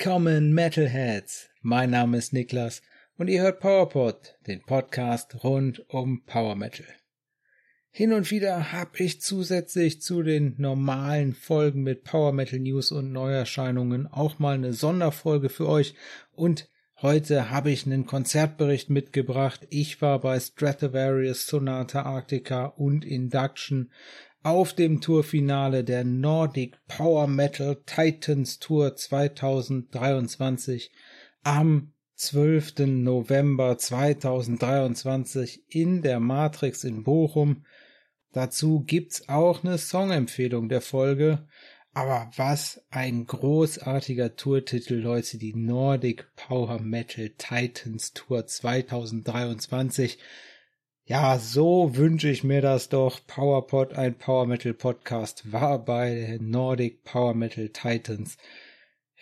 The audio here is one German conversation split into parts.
Willkommen Metalheads! Mein Name ist Niklas und ihr hört PowerPod, den Podcast rund um Power Metal. Hin und wieder habe ich zusätzlich zu den normalen Folgen mit Power Metal News und Neuerscheinungen auch mal eine Sonderfolge für euch und heute habe ich einen Konzertbericht mitgebracht. Ich war bei Stratovarius, Sonata Arctica und Induction auf dem Tourfinale der Nordic Power Metal Titans Tour 2023 am 12. November 2023 in der Matrix in Bochum. Dazu gibt's auch eine Songempfehlung der Folge. Aber was ein großartiger Tourtitel, Leute, die Nordic Power Metal Titans Tour 2023. Ja, so wünsche ich mir das doch. PowerPod, ein Power Metal Podcast, war bei Nordic Power Metal Titans.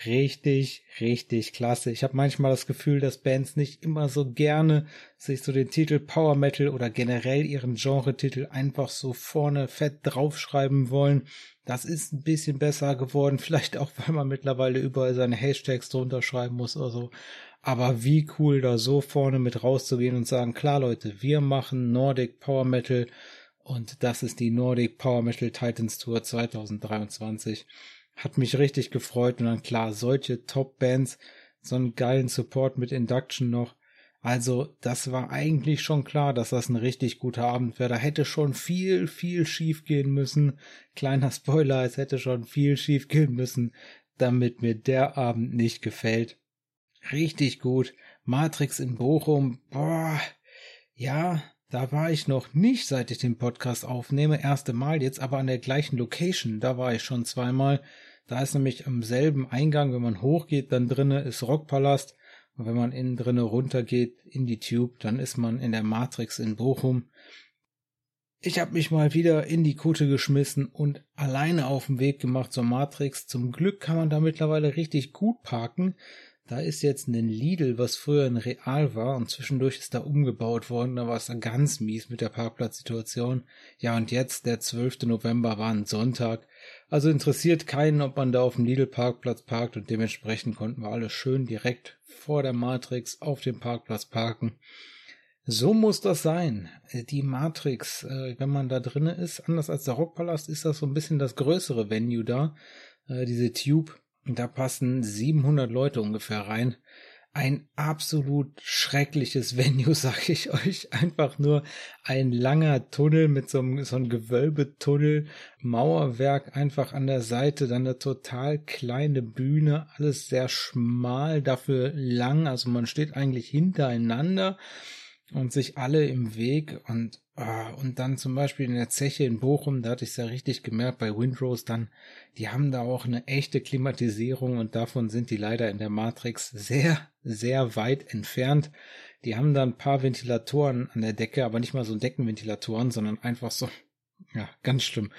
Richtig, richtig klasse. Ich habe manchmal das Gefühl, dass Bands nicht immer so gerne sich so den Titel Power Metal oder generell ihren Genre-Titel einfach so vorne fett draufschreiben wollen. Das ist ein bisschen besser geworden, vielleicht auch, weil man mittlerweile überall seine Hashtags drunter schreiben muss oder so. Aber wie cool, da so vorne mit rauszugehen und sagen, klar Leute, wir machen Nordic Power Metal und das ist die Nordic Power Metal Titans Tour 2023. Hat mich richtig gefreut und dann klar, solche Top-Bands, so einen geilen Support mit Induction noch. Also, das war eigentlich schon klar, dass das ein richtig guter Abend wäre. Da hätte schon viel, viel schief gehen müssen. Kleiner Spoiler, es hätte schon viel schief gehen müssen, damit mir der Abend nicht gefällt richtig gut. Matrix in Bochum, boah, ja, da war ich noch nicht, seit ich den Podcast aufnehme. Erste Mal, jetzt aber an der gleichen Location. Da war ich schon zweimal. Da ist nämlich am selben Eingang, wenn man hochgeht, dann drinnen ist Rockpalast. Und wenn man innen drinnen runtergeht in die Tube, dann ist man in der Matrix in Bochum. Ich habe mich mal wieder in die Kutte geschmissen und alleine auf den Weg gemacht zur Matrix. Zum Glück kann man da mittlerweile richtig gut parken. Da ist jetzt ein Lidl, was früher ein Real war und zwischendurch ist da umgebaut worden. Da war es dann ganz mies mit der Parkplatzsituation. Ja, und jetzt, der 12. November war ein Sonntag. Also interessiert keinen, ob man da auf dem Lidl-Parkplatz parkt und dementsprechend konnten wir alle schön direkt vor der Matrix auf dem Parkplatz parken. So muss das sein. Die Matrix, äh, wenn man da drinnen ist, anders als der Rockpalast, ist das so ein bisschen das größere Venue da. Äh, diese Tube da passen 700 Leute ungefähr rein. Ein absolut schreckliches Venue, sag ich euch. Einfach nur ein langer Tunnel mit so einem, so einem Gewölbetunnel, Mauerwerk einfach an der Seite, dann eine total kleine Bühne, alles sehr schmal, dafür lang. Also man steht eigentlich hintereinander und sich alle im Weg und Ah, und dann zum Beispiel in der Zeche in Bochum, da hatte ich es ja richtig gemerkt bei Windrose dann, die haben da auch eine echte Klimatisierung und davon sind die leider in der Matrix sehr, sehr weit entfernt. Die haben da ein paar Ventilatoren an der Decke, aber nicht mal so Deckenventilatoren, sondern einfach so, ja, ganz schlimm.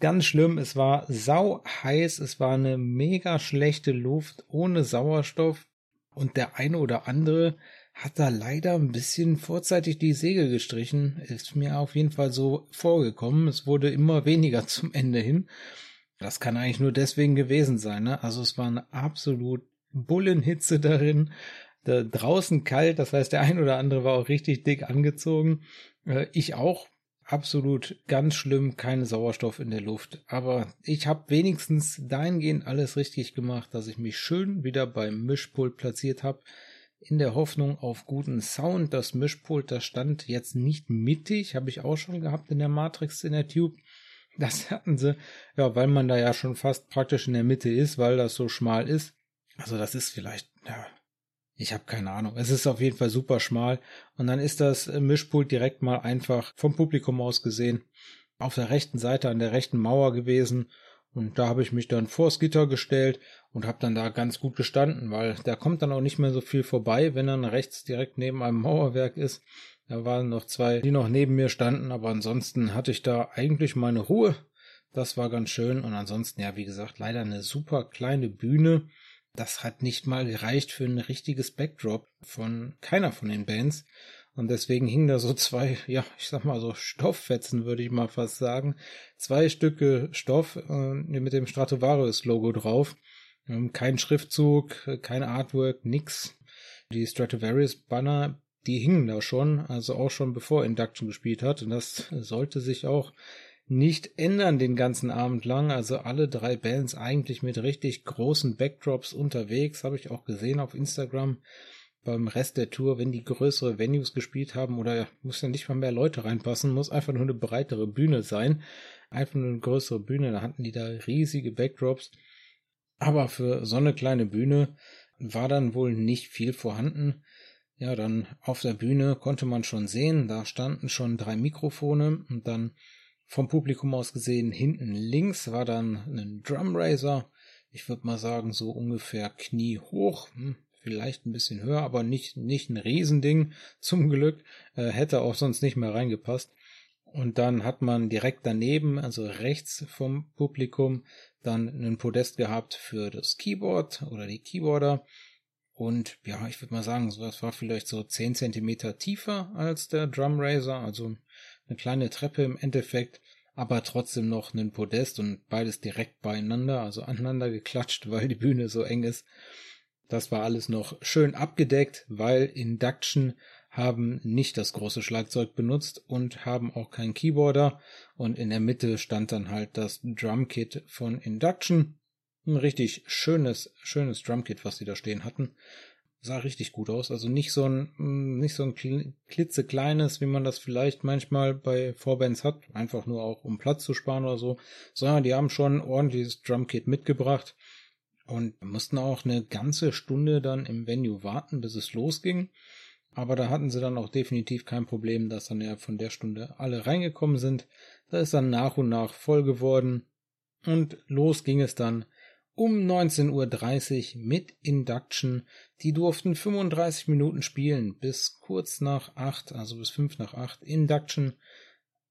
Ganz schlimm, es war sau heiß, es war eine mega schlechte Luft ohne Sauerstoff und der eine oder andere hat da leider ein bisschen vorzeitig die Segel gestrichen. Ist mir auf jeden Fall so vorgekommen. Es wurde immer weniger zum Ende hin. Das kann eigentlich nur deswegen gewesen sein. Ne? Also es war eine absolut Bullenhitze darin. Da draußen kalt, das heißt, der ein oder andere war auch richtig dick angezogen. Äh, ich auch. Absolut ganz schlimm, keine Sauerstoff in der Luft. Aber ich habe wenigstens dahingehend alles richtig gemacht, dass ich mich schön wieder beim Mischpult platziert habe in der Hoffnung auf guten Sound. Das Mischpult, das stand jetzt nicht mittig, habe ich auch schon gehabt in der Matrix in der Tube. Das hatten sie, ja, weil man da ja schon fast praktisch in der Mitte ist, weil das so schmal ist. Also das ist vielleicht, ja, ich habe keine Ahnung. Es ist auf jeden Fall super schmal. Und dann ist das Mischpult direkt mal einfach vom Publikum aus gesehen auf der rechten Seite an der rechten Mauer gewesen und da habe ich mich dann vors Gitter gestellt und habe dann da ganz gut gestanden, weil da kommt dann auch nicht mehr so viel vorbei, wenn dann rechts direkt neben einem Mauerwerk ist. Da waren noch zwei, die noch neben mir standen, aber ansonsten hatte ich da eigentlich meine Ruhe. Das war ganz schön und ansonsten, ja, wie gesagt, leider eine super kleine Bühne. Das hat nicht mal gereicht für ein richtiges Backdrop von keiner von den Bands. Und deswegen hingen da so zwei, ja, ich sag mal so Stofffetzen, würde ich mal fast sagen. Zwei Stücke Stoff äh, mit dem Stratovarius-Logo drauf. Ähm, kein Schriftzug, kein Artwork, nix. Die Stradivarius Banner, die hingen da schon, also auch schon bevor Induction gespielt hat. Und das sollte sich auch nicht ändern den ganzen Abend lang. Also alle drei Bands eigentlich mit richtig großen Backdrops unterwegs, habe ich auch gesehen auf Instagram beim Rest der Tour, wenn die größere Venues gespielt haben oder muss ja nicht mal mehr Leute reinpassen, muss einfach nur eine breitere Bühne sein. Einfach nur eine größere Bühne, da hatten die da riesige Backdrops. Aber für so eine kleine Bühne war dann wohl nicht viel vorhanden. Ja, dann auf der Bühne konnte man schon sehen, da standen schon drei Mikrofone und dann vom Publikum aus gesehen hinten links war dann ein Drumraiser. Ich würde mal sagen, so ungefähr kniehoch, hm, vielleicht ein bisschen höher, aber nicht, nicht ein Riesending, zum Glück. Äh, hätte auch sonst nicht mehr reingepasst. Und dann hat man direkt daneben, also rechts vom Publikum, dann einen Podest gehabt für das Keyboard oder die Keyboarder. Und ja, ich würde mal sagen, das war vielleicht so 10 Zentimeter tiefer als der Drum Raiser, also eine kleine Treppe im Endeffekt, aber trotzdem noch ein Podest und beides direkt beieinander, also aneinander geklatscht, weil die Bühne so eng ist. Das war alles noch schön abgedeckt, weil Induction haben nicht das große Schlagzeug benutzt und haben auch keinen Keyboarder. Und in der Mitte stand dann halt das Drumkit von Induction. Ein richtig schönes, schönes Drumkit, was sie da stehen hatten. Sah richtig gut aus. Also nicht so ein, mm, nicht so ein klitzekleines, wie man das vielleicht manchmal bei Vorbands hat. Einfach nur auch, um Platz zu sparen oder so. Sondern die haben schon ein ordentliches Drumkit mitgebracht und mussten auch eine ganze Stunde dann im Venue warten, bis es losging. Aber da hatten sie dann auch definitiv kein Problem, dass dann ja von der Stunde alle reingekommen sind. Da ist dann nach und nach voll geworden. Und los ging es dann um 19.30 Uhr mit Induction. Die durften 35 Minuten spielen, bis kurz nach 8, also bis 5 nach 8. Induction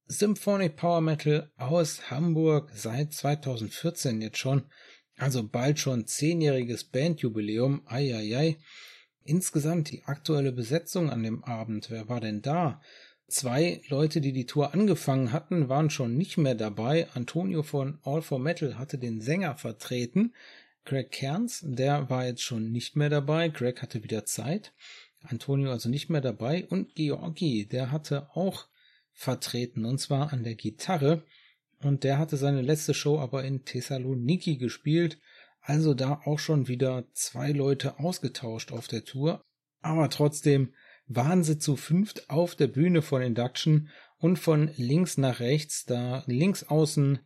Symphonic Power Metal aus Hamburg seit 2014 jetzt schon. Also bald schon zehnjähriges Bandjubiläum. Eieiei. Insgesamt die aktuelle Besetzung an dem Abend. Wer war denn da? Zwei Leute, die die Tour angefangen hatten, waren schon nicht mehr dabei. Antonio von All for Metal hatte den Sänger vertreten. Craig Kearns, der war jetzt schon nicht mehr dabei. Craig hatte wieder Zeit. Antonio also nicht mehr dabei. Und Georgi, der hatte auch vertreten, und zwar an der Gitarre. Und der hatte seine letzte Show aber in Thessaloniki gespielt. Also da auch schon wieder zwei Leute ausgetauscht auf der Tour. Aber trotzdem waren sie zu fünft auf der Bühne von Induction und von links nach rechts, da links außen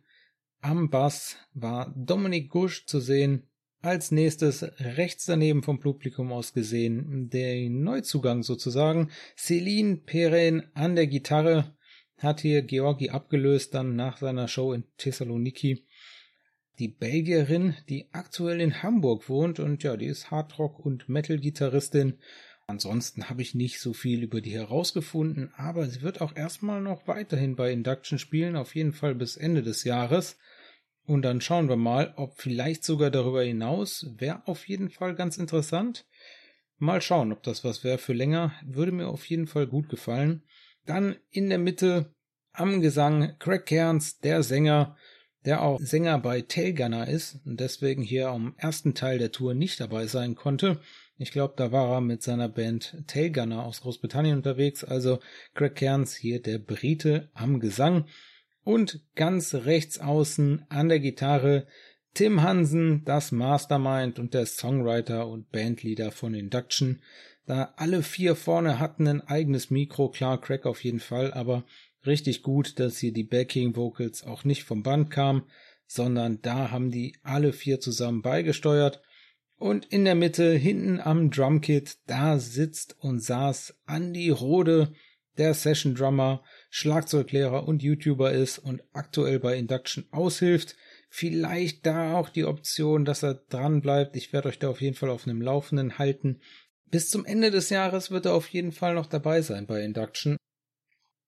am Bass war Dominik Gusch zu sehen. Als nächstes rechts daneben vom Publikum aus gesehen, der Neuzugang sozusagen, Celine Perrin an der Gitarre, hat hier Georgi abgelöst, dann nach seiner Show in Thessaloniki. Die Belgierin, die aktuell in Hamburg wohnt und ja, die ist Hardrock- und Metal-Gitarristin. Ansonsten habe ich nicht so viel über die herausgefunden, aber sie wird auch erstmal noch weiterhin bei Induction spielen, auf jeden Fall bis Ende des Jahres. Und dann schauen wir mal, ob vielleicht sogar darüber hinaus, wäre auf jeden Fall ganz interessant. Mal schauen, ob das was wäre für länger, würde mir auf jeden Fall gut gefallen. Dann in der Mitte am Gesang Craig Cairns, der Sänger, der auch Sänger bei Tailgunner ist und deswegen hier am ersten Teil der Tour nicht dabei sein konnte. Ich glaube, da war er mit seiner Band Tailgunner aus Großbritannien unterwegs. Also Craig Cairns hier der Brite am Gesang. Und ganz rechts außen an der Gitarre Tim Hansen, das Mastermind und der Songwriter und Bandleader von Induction. Da alle vier vorne hatten ein eigenes Mikro, klar, Crack auf jeden Fall, aber richtig gut, dass hier die Backing Vocals auch nicht vom Band kamen, sondern da haben die alle vier zusammen beigesteuert. Und in der Mitte, hinten am Drumkit, da sitzt und saß Andy Rode, der Session Drummer, Schlagzeuglehrer und YouTuber ist und aktuell bei Induction aushilft. Vielleicht da auch die Option, dass er dran bleibt. Ich werde euch da auf jeden Fall auf einem Laufenden halten. Bis zum Ende des Jahres wird er auf jeden Fall noch dabei sein bei Induction.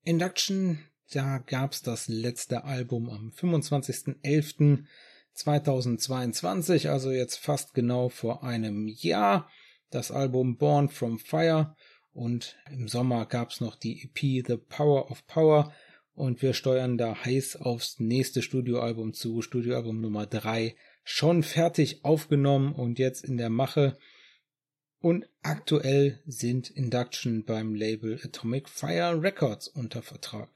Induction, da gab's das letzte Album am 25.11.2022, also jetzt fast genau vor einem Jahr. Das Album Born from Fire und im Sommer gab's noch die EP The Power of Power und wir steuern da heiß aufs nächste Studioalbum zu, Studioalbum Nummer 3 schon fertig aufgenommen und jetzt in der Mache. Und aktuell sind Induction beim Label Atomic Fire Records unter Vertrag.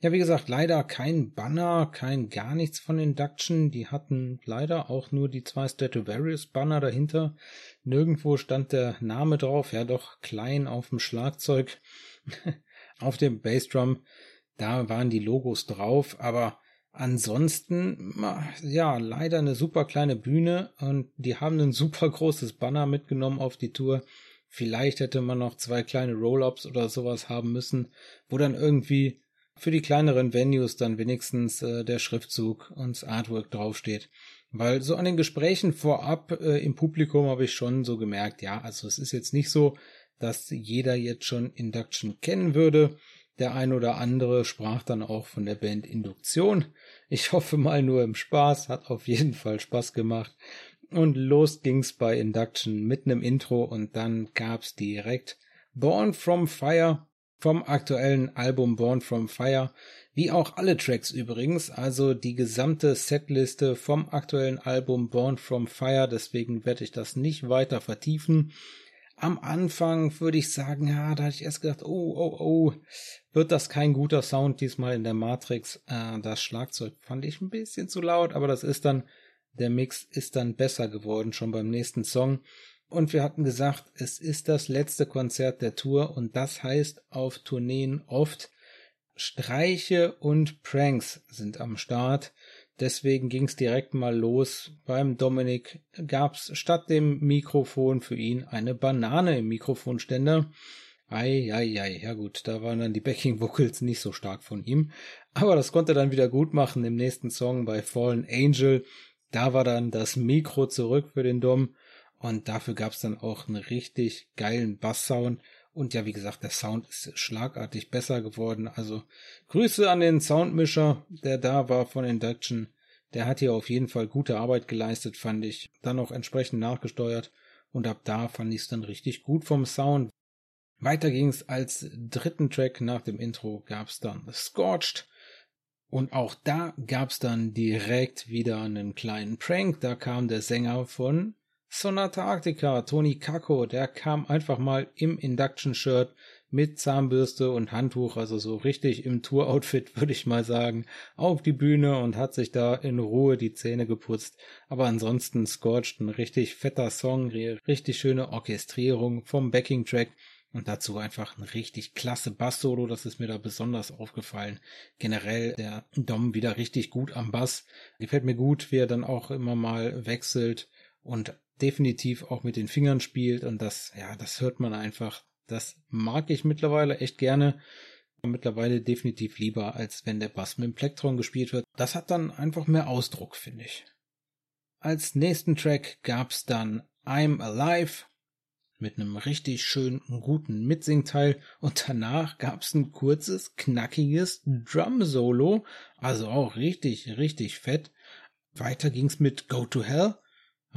Ja, wie gesagt, leider kein Banner, kein gar nichts von Induction. Die hatten leider auch nur die zwei Statuarius Banner dahinter. Nirgendwo stand der Name drauf, ja doch klein auf dem Schlagzeug. auf dem Bassdrum, da waren die Logos drauf, aber ansonsten, ja, leider eine super kleine Bühne und die haben ein super großes Banner mitgenommen auf die Tour. Vielleicht hätte man noch zwei kleine Roll-Ups oder sowas haben müssen, wo dann irgendwie für die kleineren Venues dann wenigstens äh, der Schriftzug und das Artwork draufsteht. Weil so an den Gesprächen vorab äh, im Publikum habe ich schon so gemerkt, ja, also es ist jetzt nicht so, dass jeder jetzt schon Induction kennen würde. Der ein oder andere sprach dann auch von der Band Induktion. Ich hoffe mal nur im Spaß, hat auf jeden Fall Spaß gemacht. Und los ging's bei Induction mit nem Intro und dann gab's direkt Born from Fire vom aktuellen Album Born from Fire, wie auch alle Tracks übrigens, also die gesamte Setliste vom aktuellen Album Born from Fire, deswegen werde ich das nicht weiter vertiefen. Am Anfang würde ich sagen, ja, da hatte ich erst gedacht, oh, oh, oh, wird das kein guter Sound diesmal in der Matrix. Äh, das Schlagzeug fand ich ein bisschen zu laut, aber das ist dann, der Mix ist dann besser geworden, schon beim nächsten Song. Und wir hatten gesagt, es ist das letzte Konzert der Tour und das heißt auf Tourneen oft Streiche und Pranks sind am Start. Deswegen ging's direkt mal los. Beim Dominik gab's statt dem Mikrofon für ihn eine Banane im Mikrofonständer. Ei, ei, ei, ja gut, da waren dann die Backing Vocals nicht so stark von ihm. Aber das konnte er dann wieder gut machen im nächsten Song bei Fallen Angel. Da war dann das Mikro zurück für den Dom und dafür gab's dann auch einen richtig geilen Basssound. Und ja, wie gesagt, der Sound ist schlagartig besser geworden. Also Grüße an den Soundmischer, der da war von Induction. Der hat hier auf jeden Fall gute Arbeit geleistet, fand ich. Dann auch entsprechend nachgesteuert. Und ab da fand ich es dann richtig gut vom Sound. Weiter ging's als dritten Track nach dem Intro gab's dann Scorched. Und auch da gab's dann direkt wieder einen kleinen Prank. Da kam der Sänger von Sonata Arctica, Tony Kako, der kam einfach mal im Induction-Shirt mit Zahnbürste und Handtuch, also so richtig im Tour-Outfit, würde ich mal sagen, auf die Bühne und hat sich da in Ruhe die Zähne geputzt. Aber ansonsten Scorched, ein richtig fetter Song, richtig schöne Orchestrierung vom Backing-Track. Und dazu einfach ein richtig klasse Bass-Solo, das ist mir da besonders aufgefallen. Generell der Dom wieder richtig gut am Bass. Gefällt mir gut, wie er dann auch immer mal wechselt und definitiv auch mit den Fingern spielt und das, ja, das hört man einfach. Das mag ich mittlerweile echt gerne. Mittlerweile definitiv lieber, als wenn der Bass mit dem Plektron gespielt wird. Das hat dann einfach mehr Ausdruck, finde ich. Als nächsten Track gab's dann I'm Alive mit einem richtig schönen, guten Mitsingteil und danach gab's ein kurzes, knackiges Drum-Solo, also auch richtig, richtig fett. Weiter ging's mit Go to Hell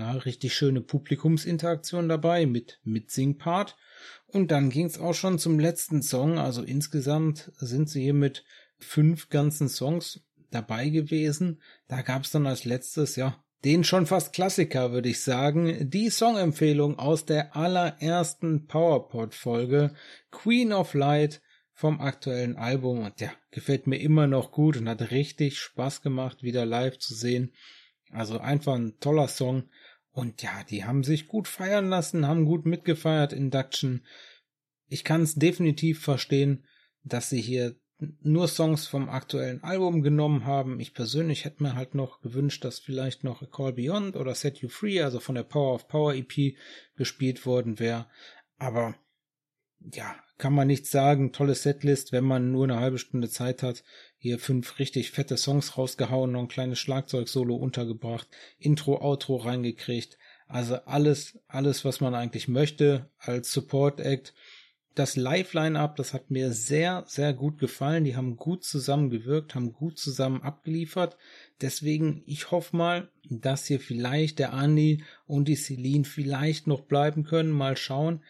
ja, richtig schöne Publikumsinteraktion dabei mit Mitsing-Part. Und dann ging's auch schon zum letzten Song. Also insgesamt sind sie hier mit fünf ganzen Songs dabei gewesen. Da gab's dann als letztes, ja, den schon fast Klassiker, würde ich sagen, die Songempfehlung aus der allerersten PowerPod-Folge Queen of Light vom aktuellen Album. Und ja, gefällt mir immer noch gut und hat richtig Spaß gemacht, wieder live zu sehen. Also einfach ein toller Song. Und ja, die haben sich gut feiern lassen, haben gut mitgefeiert, Induction. Ich kann es definitiv verstehen, dass sie hier nur Songs vom aktuellen Album genommen haben. Ich persönlich hätte mir halt noch gewünscht, dass vielleicht noch Call Beyond oder Set You Free, also von der Power of Power EP gespielt worden wäre. Aber ja, kann man nichts sagen. Tolle Setlist, wenn man nur eine halbe Stunde Zeit hat. Hier fünf richtig fette Songs rausgehauen, noch ein kleines Schlagzeug-Solo untergebracht, Intro, Outro reingekriegt. Also alles, alles, was man eigentlich möchte als Support-Act. Das Live-Line-Up, das hat mir sehr, sehr gut gefallen. Die haben gut zusammen gewirkt, haben gut zusammen abgeliefert. Deswegen, ich hoffe mal, dass hier vielleicht der Andi und die Celine vielleicht noch bleiben können. Mal schauen.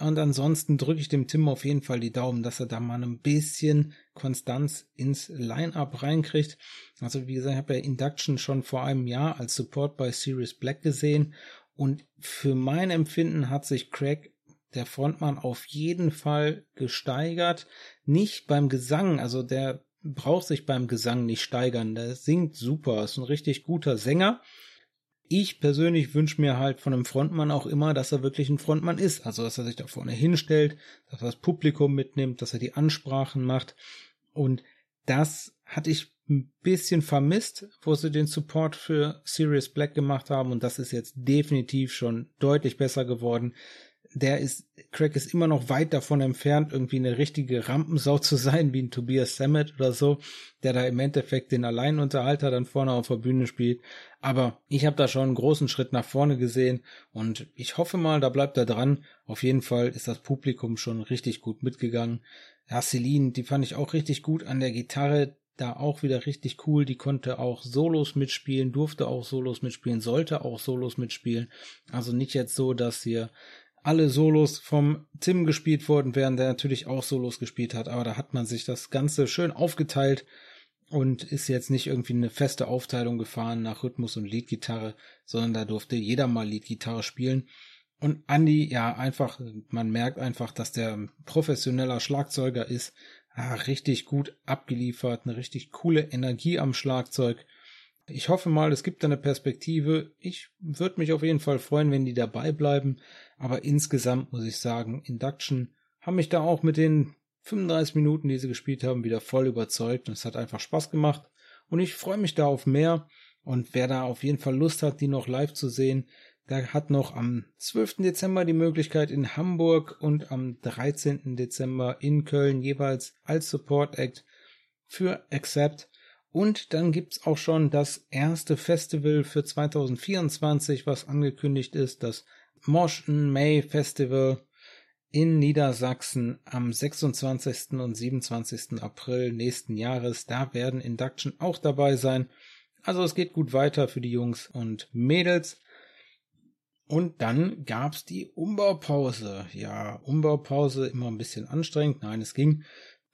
Und ansonsten drücke ich dem Tim auf jeden Fall die Daumen, dass er da mal ein bisschen Konstanz ins Line-Up reinkriegt. Also wie gesagt, ich habe ja Induction schon vor einem Jahr als Support bei Sirius Black gesehen und für mein Empfinden hat sich Craig der Frontmann auf jeden Fall gesteigert. Nicht beim Gesang, also der braucht sich beim Gesang nicht steigern. Der singt super, ist ein richtig guter Sänger. Ich persönlich wünsche mir halt von einem Frontmann auch immer, dass er wirklich ein Frontmann ist. Also, dass er sich da vorne hinstellt, dass er das Publikum mitnimmt, dass er die Ansprachen macht. Und das hatte ich ein bisschen vermisst, wo sie den Support für Sirius Black gemacht haben. Und das ist jetzt definitiv schon deutlich besser geworden der ist, Craig ist immer noch weit davon entfernt, irgendwie eine richtige Rampensau zu sein, wie ein Tobias Sammet oder so, der da im Endeffekt den Alleinunterhalter dann vorne auf der Bühne spielt. Aber ich habe da schon einen großen Schritt nach vorne gesehen und ich hoffe mal, da bleibt er dran. Auf jeden Fall ist das Publikum schon richtig gut mitgegangen. Ja, Celine, die fand ich auch richtig gut an der Gitarre da auch wieder richtig cool. Die konnte auch Solos mitspielen, durfte auch Solos mitspielen, sollte auch Solos mitspielen. Also nicht jetzt so, dass hier alle Solos vom Tim gespielt worden wären, der natürlich auch Solos gespielt hat, aber da hat man sich das Ganze schön aufgeteilt und ist jetzt nicht irgendwie eine feste Aufteilung gefahren nach Rhythmus und Leadgitarre, sondern da durfte jeder mal Leadgitarre spielen. Und Andy, ja, einfach, man merkt einfach, dass der professioneller Schlagzeuger ist, ah, richtig gut abgeliefert, eine richtig coole Energie am Schlagzeug ich hoffe mal, es gibt eine Perspektive. Ich würde mich auf jeden Fall freuen, wenn die dabei bleiben. Aber insgesamt muss ich sagen, Induction haben mich da auch mit den 35 Minuten, die sie gespielt haben, wieder voll überzeugt. Und es hat einfach Spaß gemacht. Und ich freue mich da auf mehr. Und wer da auf jeden Fall Lust hat, die noch live zu sehen, der hat noch am 12. Dezember die Möglichkeit in Hamburg und am 13. Dezember in Köln jeweils als Support Act für Accept und dann gibt's auch schon das erste Festival für 2024, was angekündigt ist, das Moschen May Festival in Niedersachsen am 26. und 27. April nächsten Jahres. Da werden Induction auch dabei sein. Also es geht gut weiter für die Jungs und Mädels. Und dann gab's die Umbaupause. Ja, Umbaupause immer ein bisschen anstrengend. Nein, es ging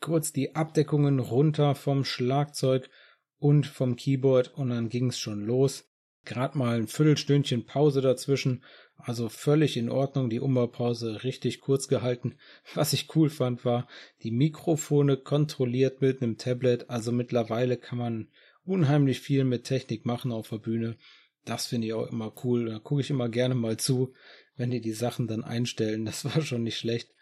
kurz die Abdeckungen runter vom Schlagzeug und vom Keyboard und dann ging's schon los. Gerade mal ein Viertelstündchen Pause dazwischen, also völlig in Ordnung, die Umbaupause richtig kurz gehalten. Was ich cool fand, war die Mikrofone kontrolliert mit einem Tablet, also mittlerweile kann man unheimlich viel mit Technik machen auf der Bühne. Das finde ich auch immer cool. Da gucke ich immer gerne mal zu, wenn die die Sachen dann einstellen. Das war schon nicht schlecht.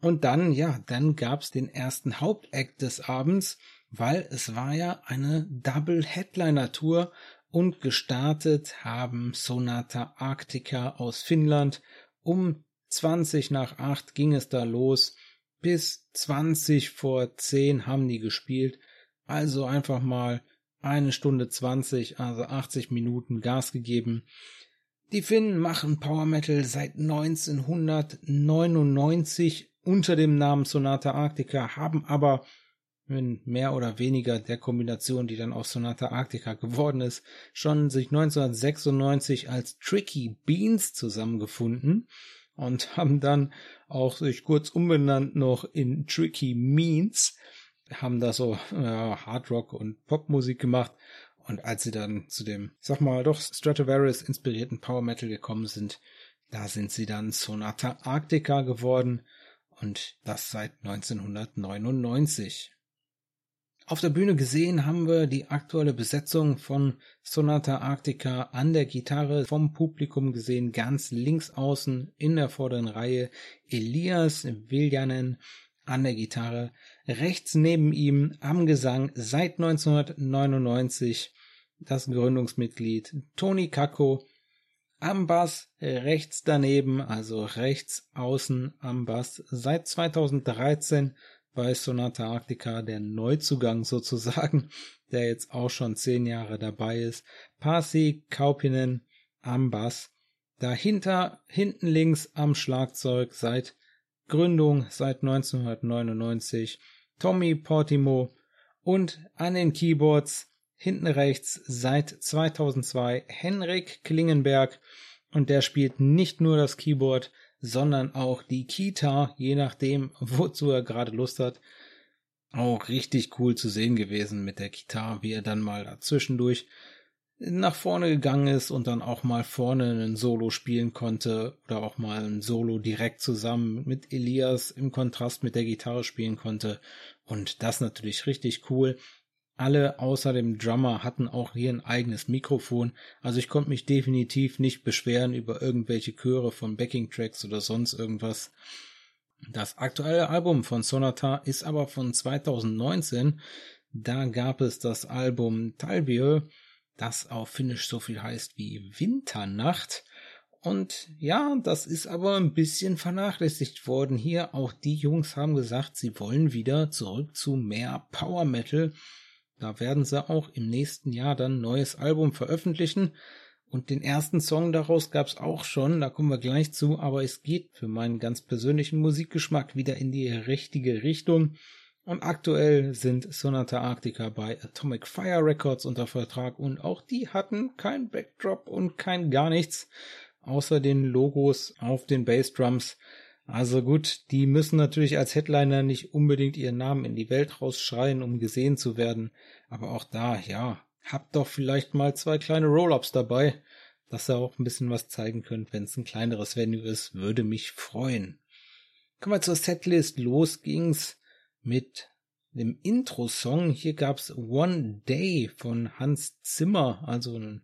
Und dann, ja, dann gab's den ersten Hauptakt des Abends weil es war ja eine Double Headliner Tour und gestartet haben Sonata Arctica aus Finnland. Um 20 nach 8 ging es da los. Bis 20 vor 10 haben die gespielt. Also einfach mal eine Stunde 20, also 80 Minuten Gas gegeben. Die Finnen machen Power Metal seit 1999 unter dem Namen Sonata Arctica, haben aber in mehr oder weniger der Kombination, die dann aus Sonata Arctica geworden ist, schon sich 1996 als Tricky Beans zusammengefunden und haben dann auch sich kurz umbenannt noch in Tricky Means, haben da so äh, Hard Rock und Popmusik gemacht und als sie dann zu dem, sag mal, doch Stratovarius inspirierten Power Metal gekommen sind, da sind sie dann Sonata Arctica geworden und das seit 1999. Auf der Bühne gesehen haben wir die aktuelle Besetzung von Sonata Arctica an der Gitarre vom Publikum gesehen, ganz links außen in der vorderen Reihe Elias Viljanen an der Gitarre, rechts neben ihm am Gesang seit 1999 das Gründungsmitglied Tony Kakko, am Bass rechts daneben, also rechts außen am Bass seit 2013 bei Sonata Arctica der Neuzugang sozusagen, der jetzt auch schon zehn Jahre dabei ist. Pasi Kaupinen am Bass. Dahinter, hinten links am Schlagzeug seit Gründung seit 1999 Tommy Portimo und an den Keyboards hinten rechts seit 2002 Henrik Klingenberg und der spielt nicht nur das Keyboard, sondern auch die Kita, je nachdem, wozu er gerade Lust hat. Auch richtig cool zu sehen gewesen mit der Kita, wie er dann mal dazwischendurch nach vorne gegangen ist und dann auch mal vorne ein Solo spielen konnte oder auch mal ein Solo direkt zusammen mit Elias im Kontrast mit der Gitarre spielen konnte. Und das natürlich richtig cool. Alle außer dem Drummer hatten auch hier ein eigenes Mikrofon, also ich konnte mich definitiv nicht beschweren über irgendwelche Chöre von Backing Tracks oder sonst irgendwas. Das aktuelle Album von Sonata ist aber von 2019. Da gab es das Album Talvieux, das auf Finnisch so viel heißt wie Winternacht. Und ja, das ist aber ein bisschen vernachlässigt worden hier. Auch die Jungs haben gesagt, sie wollen wieder zurück zu mehr Power Metal da werden sie auch im nächsten Jahr dann ein neues Album veröffentlichen. Und den ersten Song daraus gab's auch schon, da kommen wir gleich zu, aber es geht für meinen ganz persönlichen Musikgeschmack wieder in die richtige Richtung. Und aktuell sind Sonata Arctica bei Atomic Fire Records unter Vertrag und auch die hatten kein Backdrop und kein gar nichts, außer den Logos auf den Bassdrums. Also gut, die müssen natürlich als Headliner nicht unbedingt ihren Namen in die Welt rausschreien, um gesehen zu werden. Aber auch da, ja, habt doch vielleicht mal zwei kleine Roll-Ups dabei, dass ihr auch ein bisschen was zeigen könnt, wenn es ein kleineres Venue ist, würde mich freuen. Kommen wir zur Setlist. Los ging's mit dem Intro-Song. Hier gab's One Day von Hans Zimmer, also ein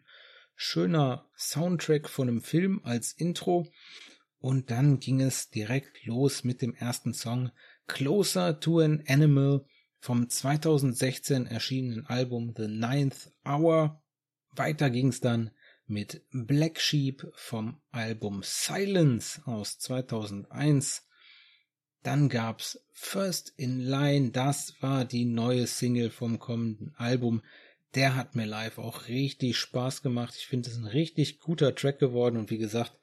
schöner Soundtrack von einem Film als Intro. Und dann ging es direkt los mit dem ersten Song Closer to an Animal vom 2016 erschienenen Album The Ninth Hour. Weiter ging es dann mit Black Sheep vom Album Silence aus 2001. Dann gab's First in Line, das war die neue Single vom kommenden Album. Der hat mir live auch richtig Spaß gemacht. Ich finde es ein richtig guter Track geworden und wie gesagt,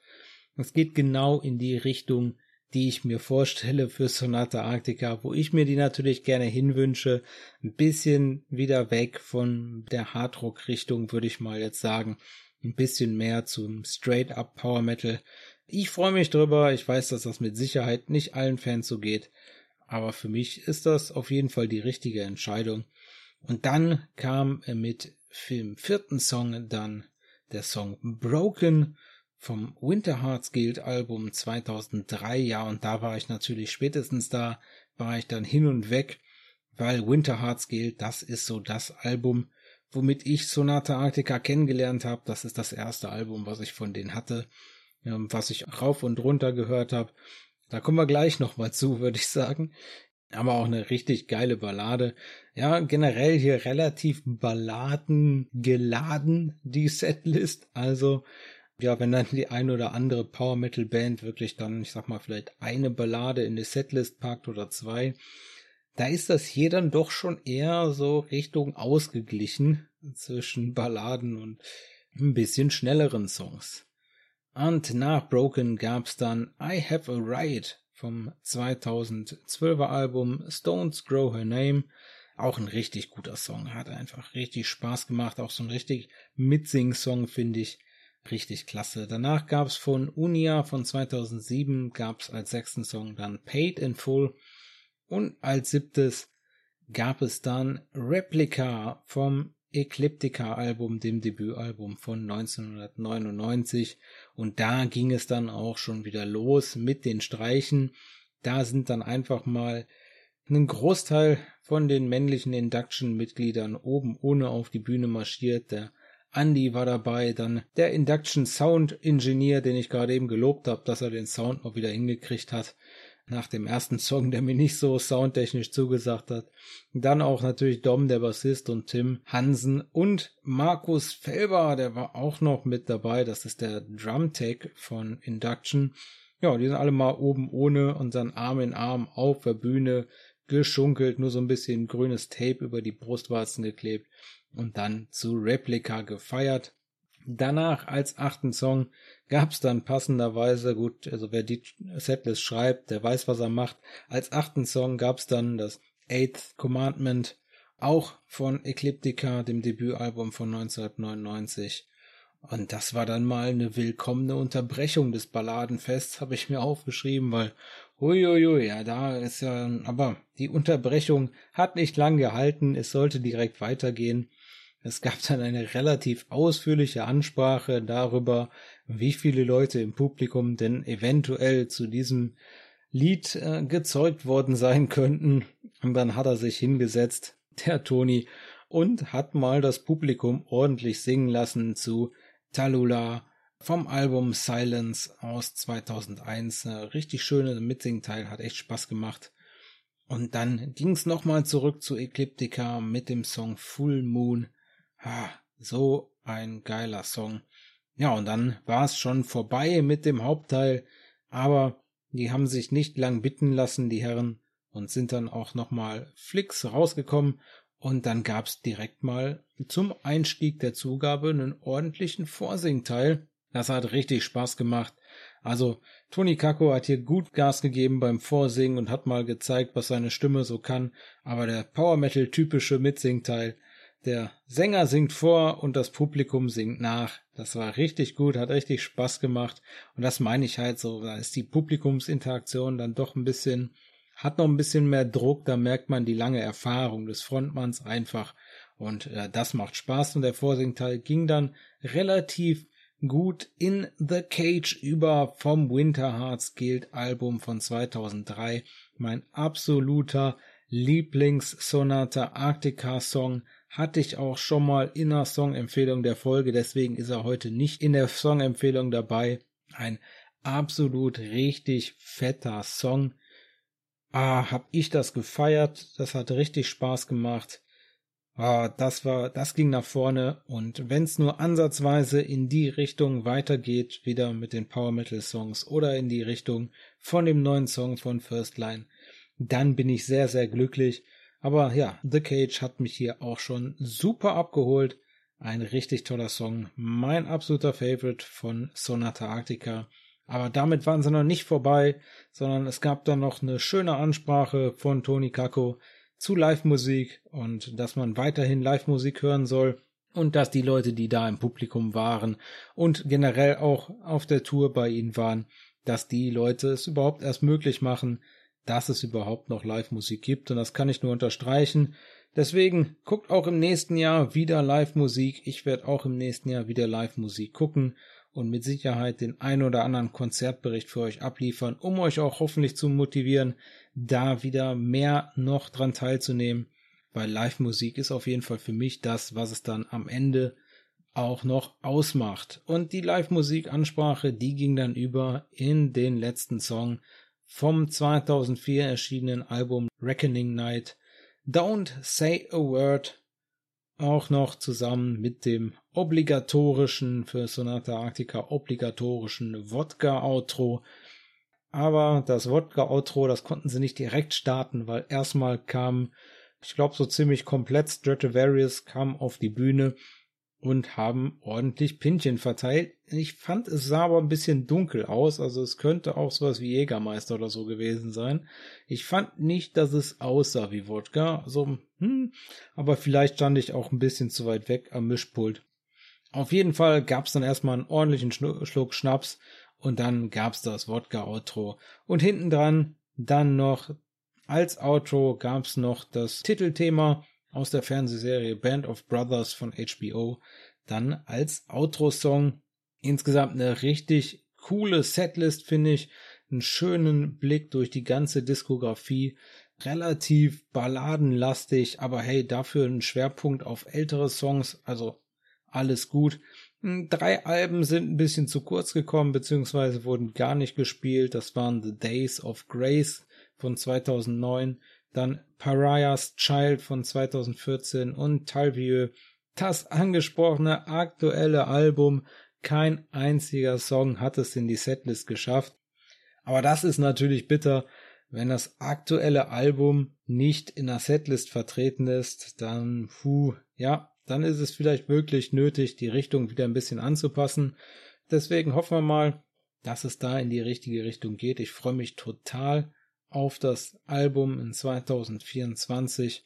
es geht genau in die Richtung, die ich mir vorstelle für Sonata Arctica, wo ich mir die natürlich gerne hinwünsche. Ein bisschen wieder weg von der Hardrock-Richtung, würde ich mal jetzt sagen. Ein bisschen mehr zum Straight-up Power Metal. Ich freue mich drüber. Ich weiß, dass das mit Sicherheit nicht allen Fans so geht. Aber für mich ist das auf jeden Fall die richtige Entscheidung. Und dann kam mit dem vierten Song dann der Song Broken vom Winter Hearts Guild Album 2003. Ja, und da war ich natürlich spätestens da, war ich dann hin und weg, weil Winter Hearts Guild, das ist so das Album, womit ich Sonata Arctica kennengelernt habe. Das ist das erste Album, was ich von denen hatte, ähm, was ich rauf und runter gehört habe. Da kommen wir gleich nochmal zu, würde ich sagen. Aber auch eine richtig geile Ballade. Ja, generell hier relativ Balladen geladen, die Setlist. Also ja, wenn dann die ein oder andere Power Metal Band wirklich dann, ich sag mal, vielleicht eine Ballade in die Setlist packt oder zwei, da ist das hier dann doch schon eher so Richtung ausgeglichen zwischen Balladen und ein bisschen schnelleren Songs. Und nach Broken gab's dann I Have a Right vom 2012er Album Stones Grow Her Name. Auch ein richtig guter Song, hat einfach richtig Spaß gemacht, auch so ein richtig Mitsing-Song, finde ich. Richtig klasse. Danach gab's von Unia von 2007 gab's als sechsten Song dann Paid in Full und als siebtes gab es dann Replica vom Ecliptica Album, dem Debütalbum von 1999 und da ging es dann auch schon wieder los mit den Streichen. Da sind dann einfach mal ein Großteil von den männlichen Induction-Mitgliedern oben ohne auf die Bühne marschiert. Der Andy war dabei, dann der Induction Sound Engineer, den ich gerade eben gelobt habe, dass er den Sound noch wieder hingekriegt hat. Nach dem ersten Song, der mir nicht so soundtechnisch zugesagt hat. Dann auch natürlich Dom, der Bassist und Tim Hansen und Markus Felber, der war auch noch mit dabei. Das ist der Drum Tech von Induction. Ja, die sind alle mal oben ohne und dann Arm in Arm auf der Bühne geschunkelt, nur so ein bisschen grünes Tape über die Brustwarzen geklebt und dann zu Replika gefeiert. Danach als achten Song gab's dann passenderweise, gut, also wer die Setlist schreibt, der weiß, was er macht. Als achten Song gab's dann das Eighth Commandment, auch von Ecliptica, dem Debütalbum von 1999. Und das war dann mal eine willkommene Unterbrechung des Balladenfests, habe ich mir aufgeschrieben, weil, uiuiui, ja, da ist ja, aber die Unterbrechung hat nicht lang gehalten, es sollte direkt weitergehen. Es gab dann eine relativ ausführliche Ansprache darüber, wie viele Leute im Publikum denn eventuell zu diesem Lied äh, gezeugt worden sein könnten. Und dann hat er sich hingesetzt, der Toni, und hat mal das Publikum ordentlich singen lassen zu Talula vom Album Silence aus 2001. Eine richtig schöne Mitsingteil, hat echt Spaß gemacht. Und dann ging's nochmal zurück zu Ecliptica mit dem Song Full Moon. Ha, so ein geiler Song. Ja, und dann war es schon vorbei mit dem Hauptteil, aber die haben sich nicht lang bitten lassen, die Herren, und sind dann auch nochmal flicks rausgekommen und dann gab's direkt mal zum Einstieg der Zugabe einen ordentlichen Vorsingteil. Das hat richtig Spaß gemacht. Also Tony Kako hat hier gut Gas gegeben beim Vorsingen und hat mal gezeigt, was seine Stimme so kann. Aber der Power Metal typische Mitsingteil, der Sänger singt vor und das Publikum singt nach. Das war richtig gut, hat richtig Spaß gemacht. Und das meine ich halt so, da ist die Publikumsinteraktion dann doch ein bisschen hat noch ein bisschen mehr Druck, da merkt man die lange Erfahrung des Frontmanns einfach und äh, das macht Spaß und der Vorsingteil ging dann relativ gut in The Cage über vom Winter Hearts Guild Album von 2003, mein absoluter Lieblings-Sonata Arctica Song hatte ich auch schon mal in der Songempfehlung der Folge, deswegen ist er heute nicht in der Songempfehlung dabei. Ein absolut richtig fetter Song, Ah, hab ich das gefeiert. Das hat richtig Spaß gemacht. Ah, das war, das ging nach vorne. Und wenn's nur ansatzweise in die Richtung weitergeht, wieder mit den Power Metal Songs oder in die Richtung von dem neuen Song von First Line, dann bin ich sehr, sehr glücklich. Aber ja, The Cage hat mich hier auch schon super abgeholt. Ein richtig toller Song. Mein absoluter Favorite von Sonata Arctica. Aber damit waren sie noch nicht vorbei, sondern es gab dann noch eine schöne Ansprache von Tony Kako zu Live-Musik und dass man weiterhin Live-Musik hören soll und dass die Leute, die da im Publikum waren und generell auch auf der Tour bei ihnen waren, dass die Leute es überhaupt erst möglich machen, dass es überhaupt noch Live-Musik gibt und das kann ich nur unterstreichen. Deswegen guckt auch im nächsten Jahr wieder Live-Musik. Ich werde auch im nächsten Jahr wieder Live-Musik gucken und mit Sicherheit den ein oder anderen Konzertbericht für euch abliefern, um euch auch hoffentlich zu motivieren, da wieder mehr noch dran teilzunehmen, weil Live-Musik ist auf jeden Fall für mich das, was es dann am Ende auch noch ausmacht. Und die Live-Musik-Ansprache, die ging dann über in den letzten Song vom 2004 erschienenen Album Reckoning Night. Don't Say a Word auch noch zusammen mit dem obligatorischen für Sonata Arctica obligatorischen Wodka-Outro. Aber das Wodka-Outro, das konnten sie nicht direkt starten, weil erstmal kam, ich glaube, so ziemlich komplett Stratovarius kam auf die Bühne und haben ordentlich Pinchen verteilt. Ich fand, es sah aber ein bisschen dunkel aus, also es könnte auch sowas wie Jägermeister oder so gewesen sein. Ich fand nicht, dass es aussah wie Wodka, also, hm, aber vielleicht stand ich auch ein bisschen zu weit weg am Mischpult. Auf jeden Fall gab's dann erstmal einen ordentlichen Schluck Schnaps und dann gab's das Wodka-Outro. Und hinten dran dann noch als Outro gab's noch das Titelthema aus der Fernsehserie Band of Brothers von HBO dann als Outro-Song. Insgesamt eine richtig coole Setlist, finde ich. Einen schönen Blick durch die ganze Diskografie. Relativ balladenlastig, aber hey, dafür ein Schwerpunkt auf ältere Songs, also alles gut. Hm, drei Alben sind ein bisschen zu kurz gekommen, beziehungsweise wurden gar nicht gespielt. Das waren The Days of Grace von 2009, dann Pariah's Child von 2014 und Talvieux, das angesprochene aktuelle Album. Kein einziger Song hat es in die Setlist geschafft. Aber das ist natürlich bitter, wenn das aktuelle Album nicht in der Setlist vertreten ist, dann, puh, ja, dann ist es vielleicht wirklich nötig, die Richtung wieder ein bisschen anzupassen. Deswegen hoffen wir mal, dass es da in die richtige Richtung geht. Ich freue mich total auf das Album in 2024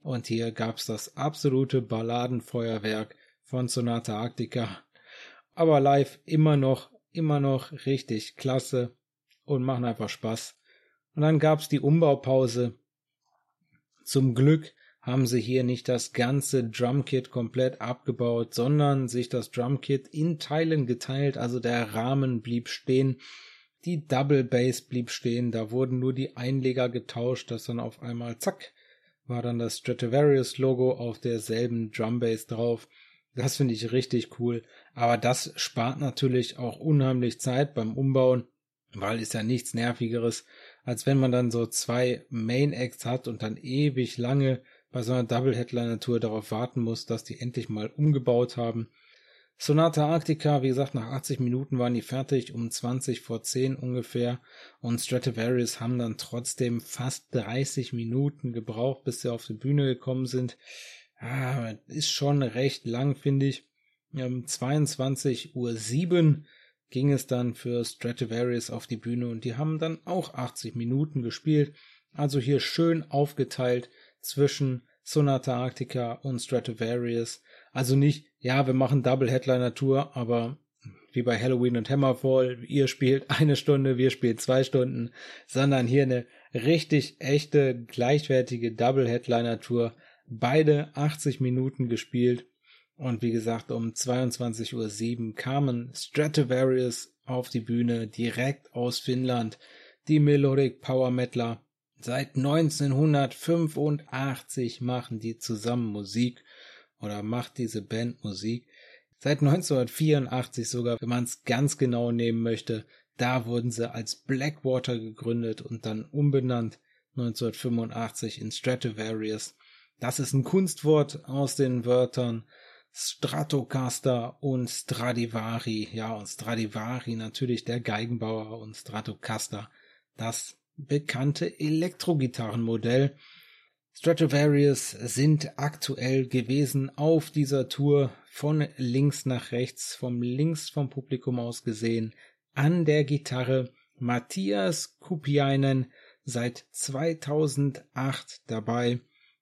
und hier gab's das absolute Balladenfeuerwerk von Sonata Arctica aber live immer noch, immer noch richtig klasse und machen einfach Spaß. Und dann gab's die Umbaupause. Zum Glück haben sie hier nicht das ganze Drumkit komplett abgebaut, sondern sich das Drumkit in Teilen geteilt, also der Rahmen blieb stehen, die Double Bass blieb stehen, da wurden nur die Einleger getauscht, dass dann auf einmal zack war dann das Stradivarius Logo auf derselben Drumbass drauf. Das finde ich richtig cool, aber das spart natürlich auch unheimlich Zeit beim Umbauen, weil ist ja nichts nervigeres, als wenn man dann so zwei Main Acts hat und dann ewig lange bei so einer Double Headliner Tour darauf warten muss, dass die endlich mal umgebaut haben. Sonata Arctica, wie gesagt, nach 80 Minuten waren die fertig, um 20 vor 10 ungefähr. Und Stradivarius haben dann trotzdem fast 30 Minuten gebraucht, bis sie auf die Bühne gekommen sind. Ah, ist schon recht lang, finde ich. Um 22 Uhr 7 ging es dann für Stradivarius auf die Bühne und die haben dann auch 80 Minuten gespielt. Also hier schön aufgeteilt zwischen Sonata Arctica und Stradivarius. Also nicht, ja, wir machen Double Headliner Tour, aber wie bei Halloween und Hammerfall, ihr spielt eine Stunde, wir spielen zwei Stunden, sondern hier eine richtig echte, gleichwertige Double Headliner Tour. Beide 80 Minuten gespielt. Und wie gesagt, um 22.07 Uhr kamen Stradivarius auf die Bühne, direkt aus Finnland, die Melodic Power Metaler Seit 1985 machen die zusammen Musik oder macht diese Band Musik. Seit 1984 sogar, wenn man es ganz genau nehmen möchte, da wurden sie als Blackwater gegründet und dann umbenannt 1985 in Stradivarius. Das ist ein Kunstwort aus den Wörtern Stratocaster und Stradivari. Ja, und Stradivari natürlich der Geigenbauer und Stratocaster das bekannte Elektrogitarrenmodell. Stradivarius sind aktuell gewesen auf dieser Tour von links nach rechts, vom links vom Publikum aus gesehen, an der Gitarre Matthias Kupiainen seit 2008 dabei.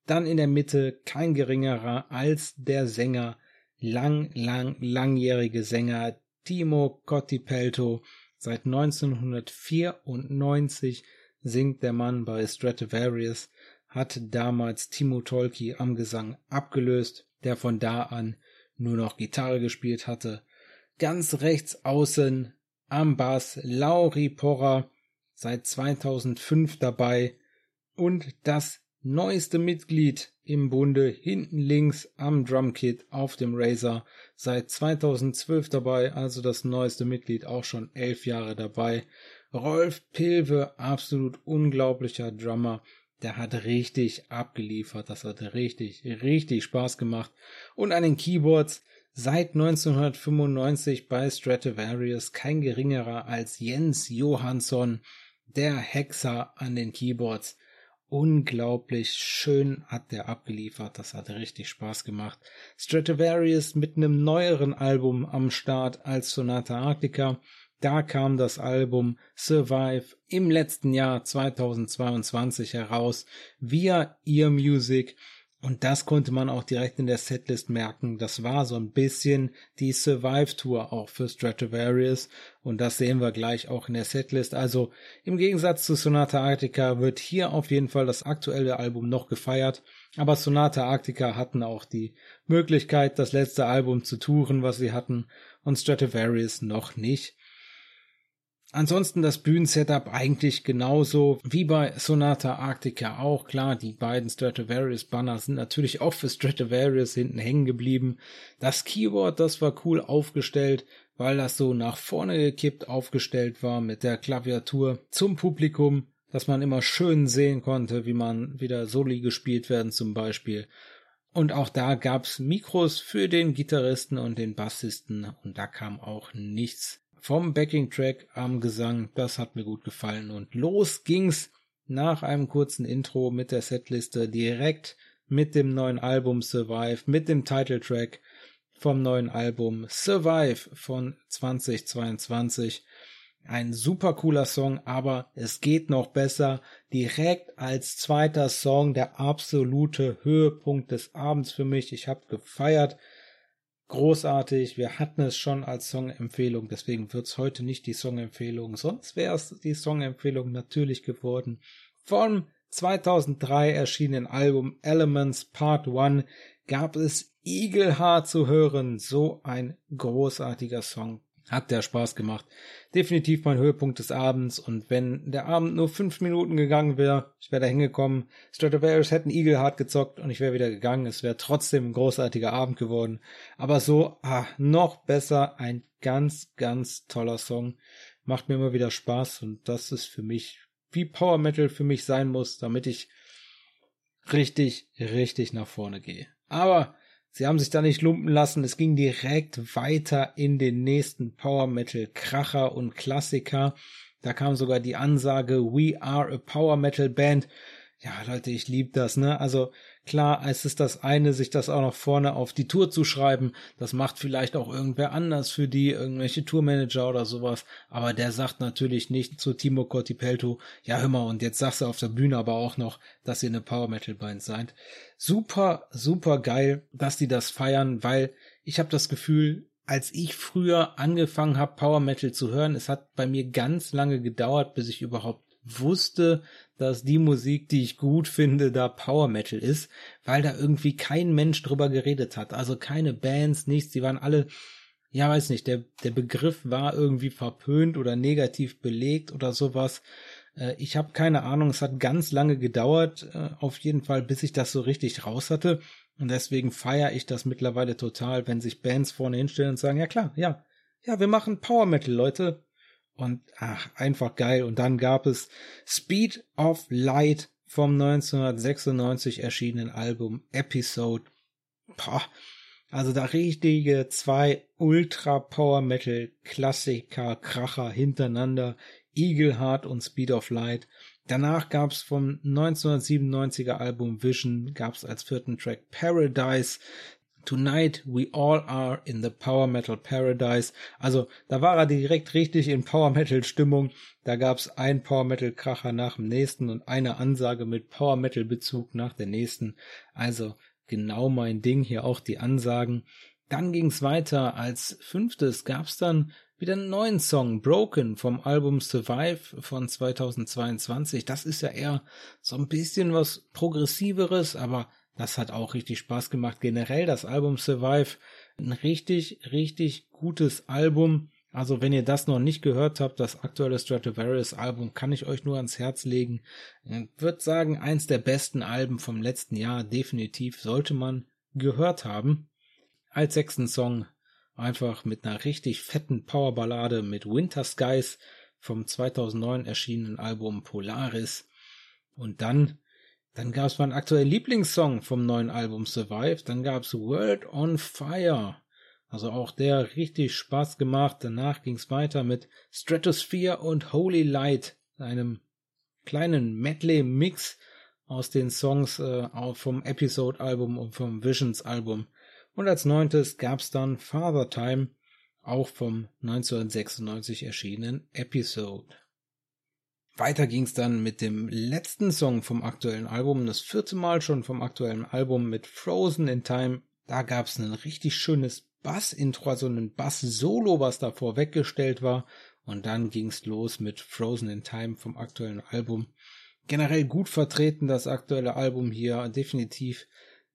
Dann in der Mitte kein geringerer als der Sänger, lang, lang, langjährige Sänger Timo Cottipelto, seit 1994 singt der Mann bei Stradivarius, hat damals Timo Tolki am Gesang abgelöst, der von da an nur noch Gitarre gespielt hatte. Ganz rechts außen am Bass Lauri Porra, seit 2005 dabei und das neueste Mitglied im Bunde hinten links am Drumkit auf dem Razer, seit 2012 dabei, also das neueste Mitglied auch schon elf Jahre dabei Rolf Pilve, absolut unglaublicher Drummer. Der hat richtig abgeliefert. Das hat richtig, richtig Spaß gemacht. Und an den Keyboards seit 1995 bei Stradivarius kein geringerer als Jens Johansson, der Hexer an den Keyboards. Unglaublich schön hat der abgeliefert. Das hat richtig Spaß gemacht. Stradivarius mit einem neueren Album am Start als Sonata Arctica da kam das Album Survive im letzten Jahr 2022 heraus via Ear Music und das konnte man auch direkt in der Setlist merken. Das war so ein bisschen die Survive Tour auch für Stradivarius und das sehen wir gleich auch in der Setlist. Also im Gegensatz zu Sonata Arctica wird hier auf jeden Fall das aktuelle Album noch gefeiert. Aber Sonata Arctica hatten auch die Möglichkeit, das letzte Album zu touren, was sie hatten, und Stradivarius noch nicht. Ansonsten das Bühnensetup eigentlich genauso wie bei Sonata Arctica auch. Klar, die beiden Stradivarius Banner sind natürlich auch für Stradivarius hinten hängen geblieben. Das Keyboard, das war cool aufgestellt, weil das so nach vorne gekippt aufgestellt war mit der Klaviatur zum Publikum, dass man immer schön sehen konnte, wie man wieder Soli gespielt werden zum Beispiel. Und auch da gab's Mikros für den Gitarristen und den Bassisten und da kam auch nichts vom Backing-Track am Gesang. Das hat mir gut gefallen. Und los ging's nach einem kurzen Intro mit der Setliste direkt mit dem neuen Album Survive, mit dem Titeltrack vom neuen Album Survive von 2022. Ein super cooler Song, aber es geht noch besser. Direkt als zweiter Song der absolute Höhepunkt des Abends für mich. Ich habe gefeiert. Großartig. Wir hatten es schon als Songempfehlung, deswegen wird's heute nicht die Songempfehlung. Sonst wäre es die Songempfehlung natürlich geworden. Vom 2003 erschienenen Album Elements Part 1 gab es Eagle Heart zu hören. So ein großartiger Song. Hat der Spaß gemacht. Definitiv mein Höhepunkt des Abends. Und wenn der Abend nur fünf Minuten gegangen wäre, ich wäre da hingekommen, Stratovarius hätten Eagle Heart gezockt und ich wäre wieder gegangen. Es wäre trotzdem ein großartiger Abend geworden. Aber so, ah, noch besser. Ein ganz, ganz toller Song. Macht mir immer wieder Spaß und das ist für mich, wie Power Metal für mich sein muss, damit ich richtig, richtig nach vorne gehe. Aber Sie haben sich da nicht lumpen lassen. Es ging direkt weiter in den nächsten Power Metal Kracher und Klassiker. Da kam sogar die Ansage We are a Power Metal Band. Ja, Leute, ich lieb das, ne? Also Klar, es ist das eine, sich das auch noch vorne auf die Tour zu schreiben. Das macht vielleicht auch irgendwer anders für die, irgendwelche Tourmanager oder sowas. Aber der sagt natürlich nicht zu Timo Cortipelto, ja hör mal, und jetzt sagst du auf der Bühne aber auch noch, dass ihr eine Power Metal Band seid. Super, super geil, dass die das feiern, weil ich habe das Gefühl, als ich früher angefangen habe, Power Metal zu hören, es hat bei mir ganz lange gedauert, bis ich überhaupt wusste, dass die Musik, die ich gut finde, da Power Metal ist, weil da irgendwie kein Mensch drüber geredet hat. Also keine Bands, nichts, die waren alle, ja weiß nicht, der, der Begriff war irgendwie verpönt oder negativ belegt oder sowas. Äh, ich habe keine Ahnung, es hat ganz lange gedauert, äh, auf jeden Fall, bis ich das so richtig raus hatte. Und deswegen feiere ich das mittlerweile total, wenn sich Bands vorne hinstellen und sagen, ja klar, ja, ja, wir machen Power Metal, Leute. Und ach, einfach geil. Und dann gab es Speed of Light vom 1996 erschienenen Album Episode. Boah, also da richtige zwei Ultra Power Metal Klassiker Kracher hintereinander. Eagle Heart und Speed of Light. Danach gab's vom 1997er Album Vision gab's als vierten Track Paradise. Tonight we all are in the Power Metal Paradise. Also da war er direkt richtig in Power Metal Stimmung. Da gab's ein Power Metal Kracher nach dem nächsten und eine Ansage mit Power Metal Bezug nach der nächsten. Also genau mein Ding hier auch die Ansagen. Dann ging's weiter. Als fünftes gab's dann wieder einen neuen Song, Broken, vom Album Survive von 2022. Das ist ja eher so ein bisschen was Progressiveres, aber das hat auch richtig Spaß gemacht. Generell das Album Survive, ein richtig, richtig gutes Album. Also wenn ihr das noch nicht gehört habt, das aktuelle Stratovarius Album, kann ich euch nur ans Herz legen. Ich würde sagen, eins der besten Alben vom letzten Jahr, definitiv, sollte man gehört haben. Als sechsten Song einfach mit einer richtig fetten Powerballade mit Winter Skies vom 2009 erschienenen Album Polaris. Und dann dann gab es meinen aktuellen Lieblingssong vom neuen Album Survive. Dann gab es World on Fire. Also auch der richtig Spaß gemacht. Danach ging es weiter mit Stratosphere und Holy Light, einem kleinen Medley-Mix aus den Songs äh, vom Episode-Album und vom Visions-Album. Und als neuntes gab's dann Father Time, auch vom 1996 erschienenen Episode. Weiter ging's dann mit dem letzten Song vom aktuellen Album, das vierte Mal schon vom aktuellen Album mit Frozen in Time. Da gab's ein richtig schönes Bass-Intro, also ein Bass-Solo, was da vorweggestellt war. Und dann ging's los mit Frozen in Time vom aktuellen Album. Generell gut vertreten das aktuelle Album hier, definitiv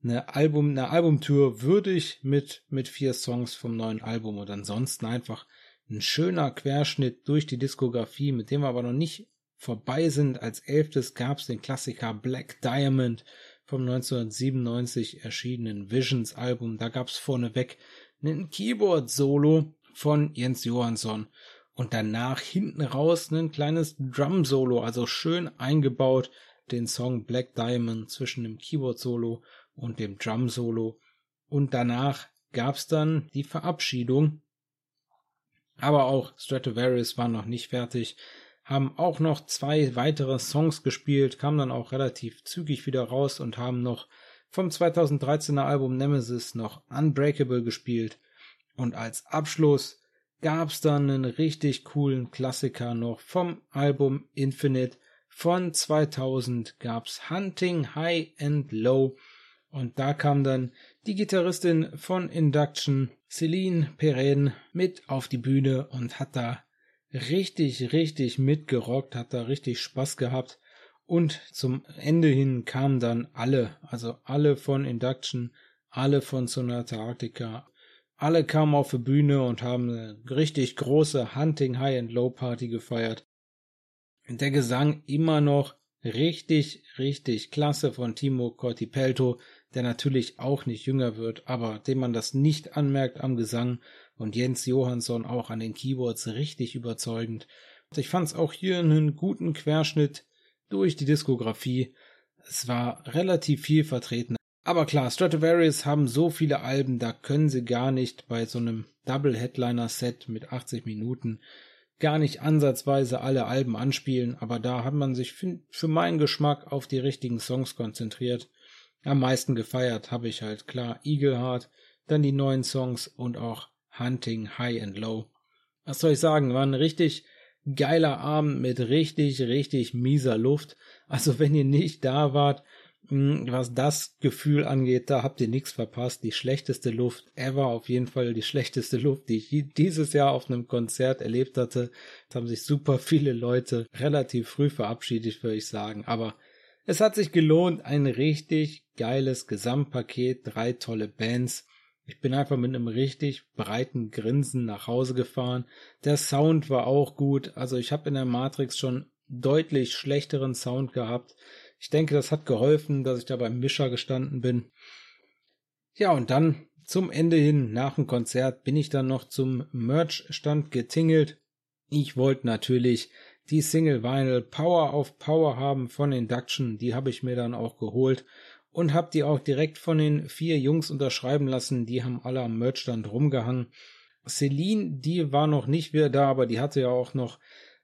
eine Album, eine Albumtour würdig mit, mit vier Songs vom neuen Album und ansonsten einfach ein schöner Querschnitt durch die Diskografie, mit dem wir aber noch nicht vorbei sind. Als elftes gab es den Klassiker Black Diamond vom 1997 erschienenen Visions Album. Da gab es vorneweg einen Keyboard-Solo von Jens Johansson und danach hinten raus ein kleines Drum-Solo, also schön eingebaut, den Song Black Diamond zwischen dem Keyboard-Solo und dem Drum-Solo. Und danach gab's dann die Verabschiedung. Aber auch Stratovarius war noch nicht fertig haben auch noch zwei weitere Songs gespielt, kamen dann auch relativ zügig wieder raus und haben noch vom 2013er Album Nemesis noch Unbreakable gespielt. Und als Abschluss gab's dann einen richtig coolen Klassiker noch vom Album Infinite von 2000 gab's Hunting High and Low und da kam dann die Gitarristin von Induction, Celine Perrin, mit auf die Bühne und hat da richtig, richtig mitgerockt, hat da richtig Spaß gehabt. Und zum Ende hin kamen dann alle, also alle von Induction, alle von Sonata Arctica, alle kamen auf die Bühne und haben eine richtig große Hunting High and Low Party gefeiert. Der Gesang immer noch richtig, richtig klasse von Timo Cortipelto, der natürlich auch nicht jünger wird, aber dem man das nicht anmerkt am Gesang und Jens Johansson auch an den Keyboards richtig überzeugend. Ich fand es auch hier einen guten Querschnitt durch die Diskografie. Es war relativ viel vertreten. Aber klar, Stratovarius haben so viele Alben, da können sie gar nicht bei so einem Double Headliner Set mit 80 Minuten gar nicht ansatzweise alle Alben anspielen, aber da hat man sich für meinen Geschmack auf die richtigen Songs konzentriert. Am meisten gefeiert habe ich halt klar Eagle Heart, dann die neuen Songs und auch Hunting High and Low. Was soll ich sagen, war ein richtig geiler Abend mit richtig, richtig mieser Luft. Also wenn ihr nicht da wart, hm, was das Gefühl angeht, da habt ihr nichts verpasst. Die schlechteste Luft ever, auf jeden Fall die schlechteste Luft, die ich dieses Jahr auf einem Konzert erlebt hatte. Es haben sich super viele Leute relativ früh verabschiedet, würde ich sagen. Aber es hat sich gelohnt, ein richtig geiles Gesamtpaket, drei tolle Bands. Ich bin einfach mit einem richtig breiten Grinsen nach Hause gefahren. Der Sound war auch gut. Also ich habe in der Matrix schon deutlich schlechteren Sound gehabt. Ich denke, das hat geholfen, dass ich da beim Mischer gestanden bin. Ja, und dann zum Ende hin, nach dem Konzert, bin ich dann noch zum Merch-Stand getingelt. Ich wollte natürlich die Single Vinyl Power of Power haben von Induction. Die habe ich mir dann auch geholt und habe die auch direkt von den vier Jungs unterschreiben lassen. Die haben alle am Merchstand rumgehangen. Celine, die war noch nicht wieder da, aber die hatte ja auch noch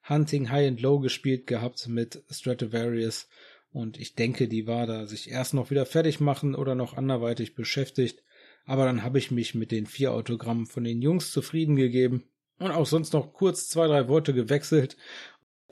Hunting High and Low gespielt gehabt mit Stratovarius. Und ich denke, die war da sich erst noch wieder fertig machen oder noch anderweitig beschäftigt. Aber dann habe ich mich mit den vier Autogrammen von den Jungs zufrieden gegeben und auch sonst noch kurz zwei, drei Worte gewechselt.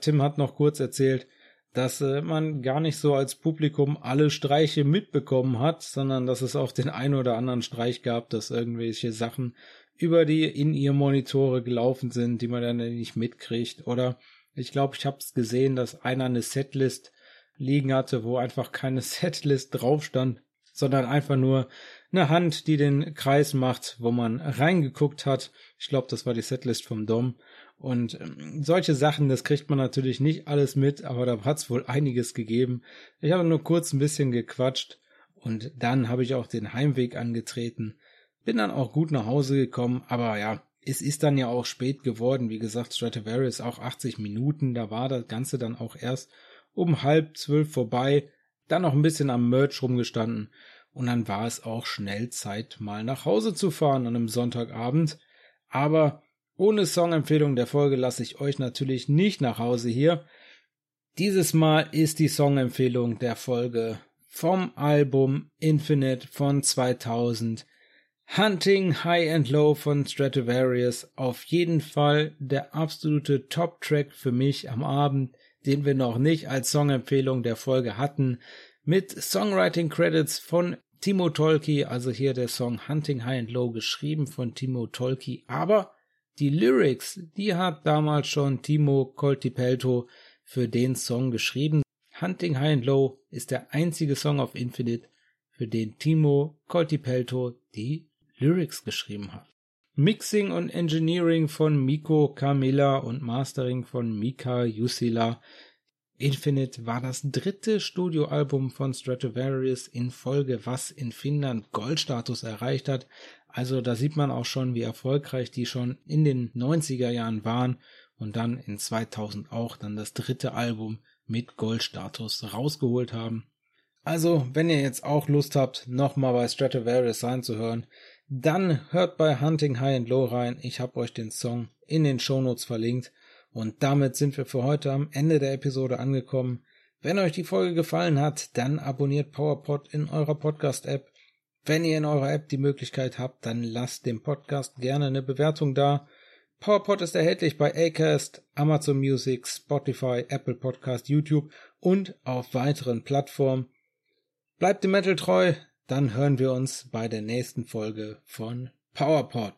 Tim hat noch kurz erzählt, dass äh, man gar nicht so als Publikum alle Streiche mitbekommen hat, sondern dass es auch den ein oder anderen Streich gab, dass irgendwelche Sachen über die in ihr Monitore gelaufen sind, die man dann nicht mitkriegt. Oder ich glaube, ich habe es gesehen, dass einer eine Setlist liegen hatte, wo einfach keine Setlist drauf stand, sondern einfach nur eine Hand, die den Kreis macht, wo man reingeguckt hat. Ich glaube, das war die Setlist vom Dom. Und ähm, solche Sachen, das kriegt man natürlich nicht alles mit, aber da hat's wohl einiges gegeben. Ich habe nur kurz ein bisschen gequatscht und dann habe ich auch den Heimweg angetreten. Bin dann auch gut nach Hause gekommen, aber ja, es ist dann ja auch spät geworden. Wie gesagt, Stradivarius auch 80 Minuten, da war das Ganze dann auch erst um halb zwölf vorbei, dann noch ein bisschen am Merch rumgestanden und dann war es auch schnell Zeit, mal nach Hause zu fahren an einem Sonntagabend. Aber ohne Songempfehlung der Folge lasse ich euch natürlich nicht nach Hause hier. Dieses Mal ist die Songempfehlung der Folge vom Album Infinite von 2000. Hunting High and Low von Stratovarius. Auf jeden Fall der absolute Top-Track für mich am Abend, den wir noch nicht als Songempfehlung der Folge hatten. Mit Songwriting Credits von Timo Tolki, also hier der Song Hunting High and Low geschrieben von Timo Tolki, aber die Lyrics, die hat damals schon Timo Coltipelto für den Song geschrieben. Hunting High and Low ist der einzige Song auf Infinite, für den Timo Coltipelto die Lyrics geschrieben hat. Mixing und Engineering von Miko Camilla und Mastering von Mika Yusila. Infinite war das dritte Studioalbum von Stratovarius in Folge, was in Finnland Goldstatus erreicht hat. Also da sieht man auch schon, wie erfolgreich die schon in den 90er Jahren waren und dann in 2000 auch dann das dritte Album mit Goldstatus rausgeholt haben. Also, wenn ihr jetzt auch Lust habt, nochmal bei Stratovarius reinzuhören, dann hört bei Hunting High and Low rein. Ich habe euch den Song in den Shownotes verlinkt. Und damit sind wir für heute am Ende der Episode angekommen. Wenn euch die Folge gefallen hat, dann abonniert PowerPod in eurer Podcast-App wenn ihr in eurer App die Möglichkeit habt, dann lasst dem Podcast gerne eine Bewertung da. PowerPod ist erhältlich bei Acast, Amazon Music, Spotify, Apple Podcast, YouTube und auf weiteren Plattformen. Bleibt dem Metal treu, dann hören wir uns bei der nächsten Folge von PowerPod.